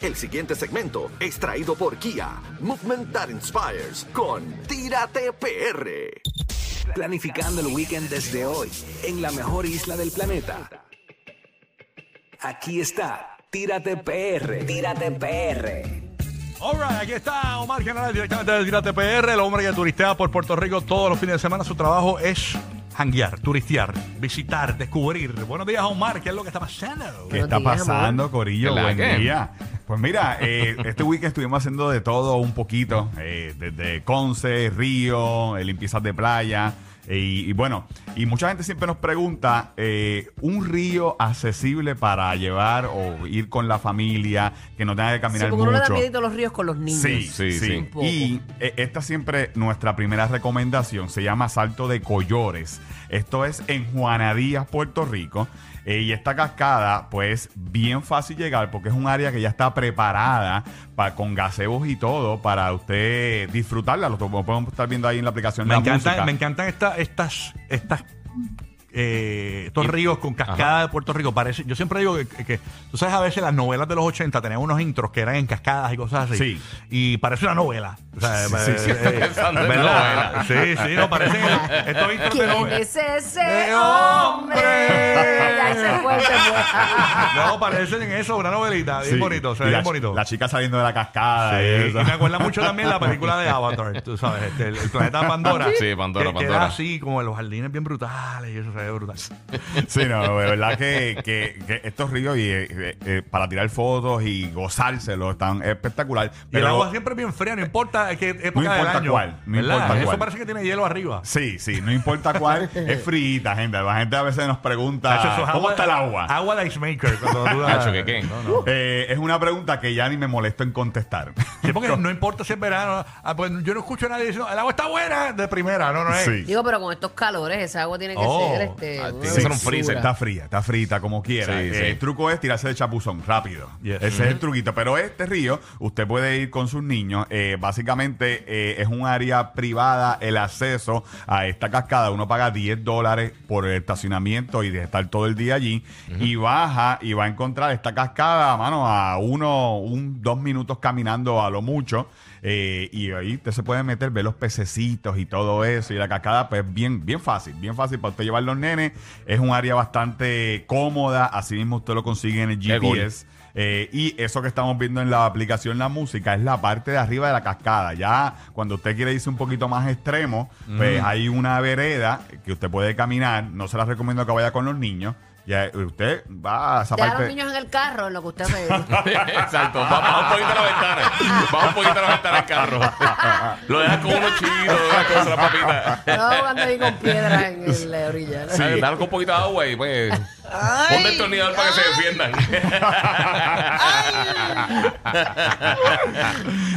El siguiente segmento es traído por Kia, Movement That Inspires, con Tírate PR. Planificando el weekend desde hoy, en la mejor isla del planeta. Aquí está, Tírate PR, Tírate PR. Alright, aquí está Omar General directamente de Tírate PR, el hombre que turistea por Puerto Rico todos los fines de semana. Su trabajo es hanguear, turistear, visitar, descubrir. Buenos días, Omar, ¿qué es lo que está pasando? ¿Qué Buenos está días, pasando, amor. Corillo? ¿Verdad Buen que? día. Pues mira, eh, este weekend estuvimos haciendo de todo un poquito, eh, desde Conce, Río, eh, limpiezas de playa. Y, y bueno, y mucha gente siempre nos pregunta, eh, un río accesible para llevar o ir con la familia, que no tenga que Sí, caminar porque uno le da mucho. a los ríos con los niños. Sí, Sí, sí, sí. Y eh, esta siempre nuestra primera recomendación se llama Salto de Collores. Esto es en Juanadías, Puerto Rico. Eh, y esta cascada, pues, bien fácil llegar porque es un área que ya está preparada pa- con gazebos y todo para usted disfrutarla. Lo podemos estar viendo ahí en la aplicación. Me la encantan, música. me encantan esta- estas, estas, eh, estos ríos con cascada de Puerto Rico. Parece, yo siempre digo que, que- tú sabes, a veces las novelas de los 80 tenían unos intros que eran en cascadas y cosas así. Sí. Y parece una novela. O sea, Sí, sí, sí. eh, ¿verdad? novela. Sí, sí, no, parecen estos intros de ¿Quién novela. es ese ¡Eh, hombre? hombre! Ahí se fue, se fue. No, parecen en eso, una novelita, bien Sí. bonito, ve la, bien bonito. La chica saliendo de la cascada. Sí, y y eso. me acuerda mucho también la película de Avatar, tú sabes, este, el, el planeta Pandora. Sí, Pandora, que, que Pandora. era así, como en los jardines bien brutales y eso se brutal. Sí, no, de verdad que, que- que estos ríos y, eh, eh, para tirar fotos y gozárselo están espectacular. Y el Pero agua siempre es bien fría, no importa qué época No del importa año. cuál, no ¿verdad? importa Eso cuál. parece que tiene hielo arriba. sí, sí, no importa cuál, es frita, gente. La gente a veces nos pregunta ¿cómo está el agua? Agua de ice maker. Cuando tú la- Nacho, ¿qué qué? No, no. Eh, es una pregunta que ya ni me molesto en contestar. Sí, porque no importa si es verano. ah, pues yo no escucho a nadie diciendo, el agua está buena de primera. No, no es. Sí. Digo, pero con estos calores, esa agua tiene que Oh, ser este. ah, una tiene que ser un dulzura. freezer. Está fría, está frita, como quiera. Sí, Eh, sí. El truco es tirarse de chapuzón, rápido. Yes. Ese es el truquito. Pero este río, usted puede ir con sus niños. Eh, básicamente eh, es un área privada. El acceso a esta cascada, uno paga 10 dólares por el estacionamiento y de estar todo el día allí. Y baja y va a encontrar esta cascada, mano, a uno, un, dos minutos caminando a lo mucho. Eh, y ahí usted se puede meter, ver los pececitos y todo eso. Y la cascada, pues bien, bien fácil, bien fácil para usted llevar los nenes. Es un área bastante cómoda. Así mismo usted lo consigue en el. GPS. Eh, y eso que estamos viendo en la aplicación La Música es la parte de arriba de la cascada. Ya cuando usted quiere irse un poquito más extremo, pues hay una vereda que usted puede caminar. No se la recomiendo que vaya con los niños. Ya usted va a esa Deja a los parte. niños en el carro en lo que usted ve. Exacto, va- baja un poquito la ventana. Baja un poquito la ventana del carro. Lo dejas con unos chinos, lo dejas con una papita. No jugando ahí con piedras en el- la orilla. Sí. Déjalo con un poquito de agua y pues. Ponte el tornillador para que se defiendan.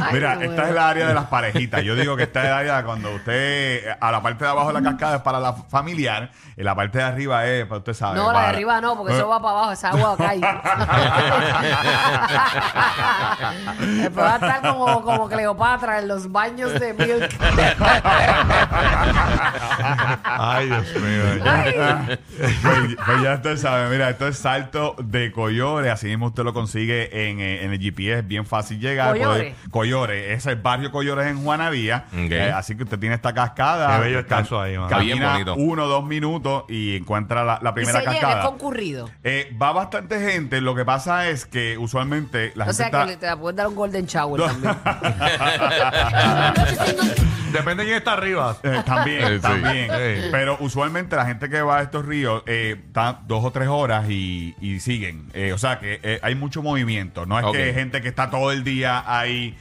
Ay, Mira, esta bueno. es la área de las parejitas. Yo digo que esta es el área cuando usted, a la parte de abajo de la cascada es para la familiar, y la parte de arriba es para usted sabe. No, la de arriba no, porque eso va para abajo, esa agua cae. Después va a estar como, como Cleopatra en los baños de Milk. Ay, Dios mío. Ay, Pues, pues ya usted sabe, mira, esto es Salto de Collores, así mismo usted lo consigue en, eh, en el GPS, es bien fácil llegar. Collores. Es el barrio Collores en Juanadía, Ok. Eh, así que usted tiene esta cascada. Qué bello ahí, mano. Está bien Camina bonito. uno o dos minutos y encuentra la, la y primera se llena, es cascada. concurrido. Eh, va bastante gente, lo que pasa es que usualmente la O gente sea está... que le- te puedes dar un golden shower también. Depende de quién está arriba. Eh, también, Sí. también. Sí. Pero usualmente la gente que va a estos ríos eh, está dos o tres horas y, y siguen. Eh, o sea que eh, hay mucho movimiento. No es que hay gente que está todo el día ahí,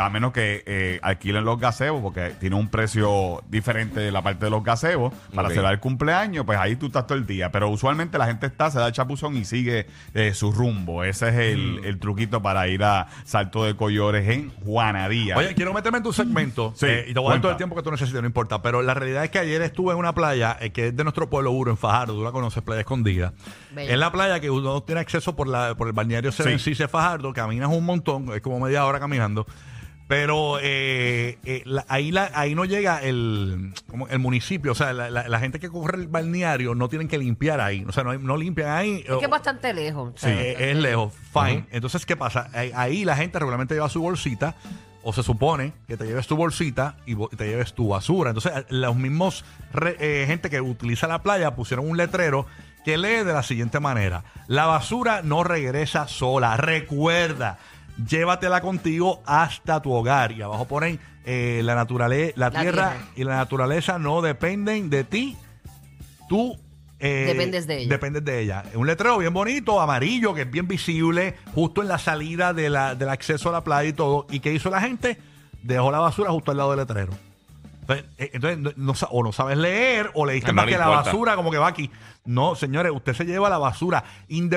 a menos que alquilen los gazebos, porque tiene un precio diferente de la parte de los gazebos. Para celebrar el cumpleaños, pues ahí tú estás todo el día. Pero usualmente la gente está, se da el chapuzón y sigue su rumbo. Ese es Mm. el, truquito para ir a Salto de Collores en Juanadía. Oye, quiero meterme en tu segmento Sí, y te voy a dar todo el tiempo que tú necesites, no importa. Pero la realidad es que ayer estuve en una playa eh, que es de nuestro pueblo Uro, en Fajardo. Tú la conoces, Playa Escondida. Es la playa que uno tiene acceso por, la, por el balneario Seven Sí. Fajardo. Caminas un montón, es como media hora caminando. Pero eh, eh, la- ahí, la- ahí no llega el, como el municipio, o sea, la, la- la gente que corre el balneario no tienen que limpiar ahí, o sea, no, no limpian ahí. Es que es bastante lejos. Sí, es lejos, fine. Entonces, ¿qué pasa? Ahí, ahí la gente regularmente lleva su bolsita, o se supone que te lleves tu bolsita y bo- te lleves tu basura. Entonces, los mismos re- eh, gente que utiliza la playa pusieron un letrero que lee de la siguiente manera: La basura no regresa sola. Recuerda, llévatela contigo hasta tu hogar. Y abajo ponen eh, la naturaleza, la, La tierra, tierra. y la naturaleza no dependen de ti. Tú eh, Dependes de ella. Dependes de ella. Un letrero bien bonito, amarillo, que es bien visible, justo en la salida de la, del acceso a la playa y todo. ¿Y qué hizo la gente? Dejó la basura justo al lado del letrero. Entonces, eh, entonces, no- o no sabes leer o le diste No más que la basura como que va aquí. No, señores, usted se lleva la basura.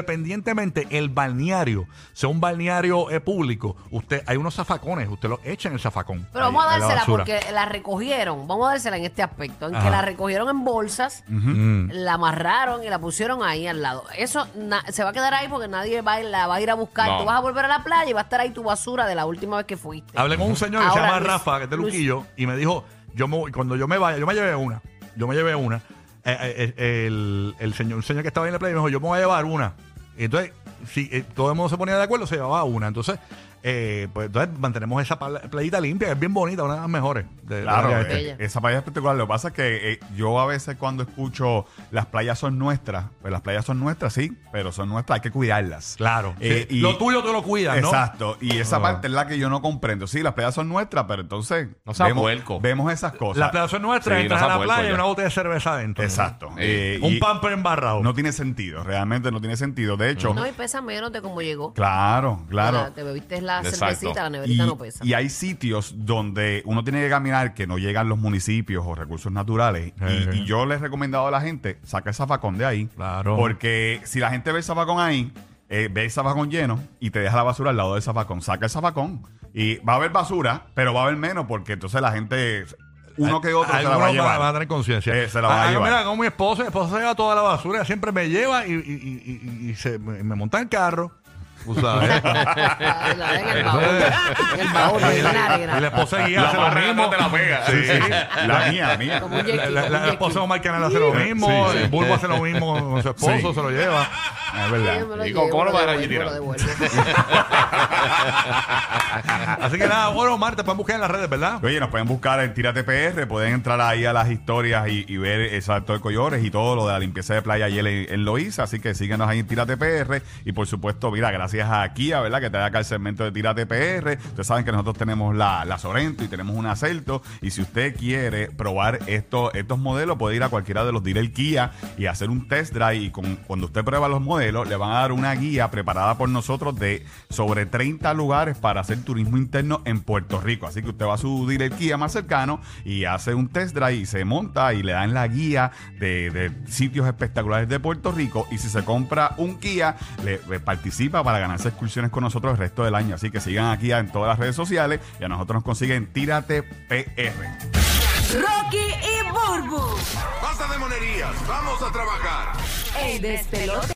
Independientemente el balneario, sea un balneario eh, público, usted hay unos zafacones, usted lo echa en el zafacón. Pero Ahí, vamos a la dársela porque la recogieron. Vamos a dársela en este aspecto. En Ajá. que la recogieron en bolsas, Mm. la amarraron y la pusieron ahí al lado. Eso na- se va a quedar ahí porque nadie va a, ir- la va a ir a buscar. No. Tú vas a volver a la playa y va a estar ahí tu basura de la última vez que fuiste. Hablé con un señor que se llama Luis- Rafa, que es de Luis- Luquillo, y me dijo, yo me cuando yo me vaya, yo me llevé una, yo me llevé una, eh, eh, eh, el, el señor, un señor que estaba en la playa me dijo, yo me voy a llevar una. Entonces, si todo el mundo se ponía de acuerdo, se llevaba una. Entonces, eh, pues entonces mantenemos esa pla- playita limpia, que es bien bonita, una de las mejores. de- Claro, área eh, este. Esa playa es espectacular. Lo que pasa es que eh, yo a veces cuando escucho las playas son nuestras, pues las playas son nuestras, sí, pero son nuestras, hay que cuidarlas. Claro. Eh, Sí, y- lo tuyo tú lo cuidas, ¿no? Exacto. Y esa Ah. parte es la que yo no comprendo. Sí, las playas son nuestras, pero entonces No sea vemos, puerco. vemos esas cosas. La playa es nuestra, Sí, entras no a sea la playa y una botella de cerveza adentro. Exacto. Eh, Un pamper embarrado. No tiene sentido, realmente no tiene sentido. De hecho, No, y pesa menos de cómo llegó. claro, claro. La- Te bebiste la Exacto. cervecita, la Y, neverita no pesa. y hay sitios donde uno tiene que caminar que no llegan los municipios o recursos naturales. Y-. Y, yo les he recomendado a la gente, saca el zafacón de ahí. Claro. Porque si la gente ve el zafacón ahí, eh, ve el zafacón lleno y te deja la basura al lado del zafacón, saca el zafacón. Y va a haber basura, pero va a haber menos porque entonces la gente, uno que otro, se la va a llevar. van a tener conciencia. Eh, se la va a Ah, llevar. Mira, como mi esposa, mi esposa se lleva toda la basura, siempre me lleva y, y- y- y- y se, me, me monta en el carro. Tú sabes. La en el baúl. En el baúl, ahí en la arena. y la esposa de guía hace lo mismo. te la pega. Sí, sí. La mía, la mía. Como un La, como un esposa de Omar Canal hace lo mismo. Sí, sí. El Bulbo hace lo mismo con su esposo, Sí. se lo lleva. Es Sí, verdad. lo ¿Y cómo- llevo, cómo lo vas a devuelvo, lo devuelvo. Así que nada, bueno, Omar, te pueden buscar en las redes, ¿verdad? Oye, nos pueden buscar en Tírate PR, pueden entrar ahí a las historias y, y ver exacto el Collores y todo lo de la limpieza de playa ayer en, en Loíza, así que síguenos ahí en Tírate PR y por supuesto, mira, gracias a Kia, ¿verdad? Que te da acá el segmento de Tírate PR. Ustedes saben que nosotros tenemos la, la Sorento y tenemos un Acelto y si usted quiere probar esto, estos modelos, puede ir a cualquiera de los dealers Kia y hacer un test drive y con, cuando usted prueba los modelos, le van a dar una guía preparada por nosotros de sobre 30 lugares para hacer turismo interno en Puerto Rico. Así que usted va a su dealer Kia más cercano y hace un test drive y se monta y le dan la guía de, de sitios espectaculares de Puerto Rico. Y si se compra un Kia, le participa para ganarse excursiones con nosotros el resto del año. Así que sigan aquí en todas las redes sociales y a nosotros nos consiguen Tírate PR. Rocky y Burbu. Basta de monerías, vamos a trabajar. El despelote.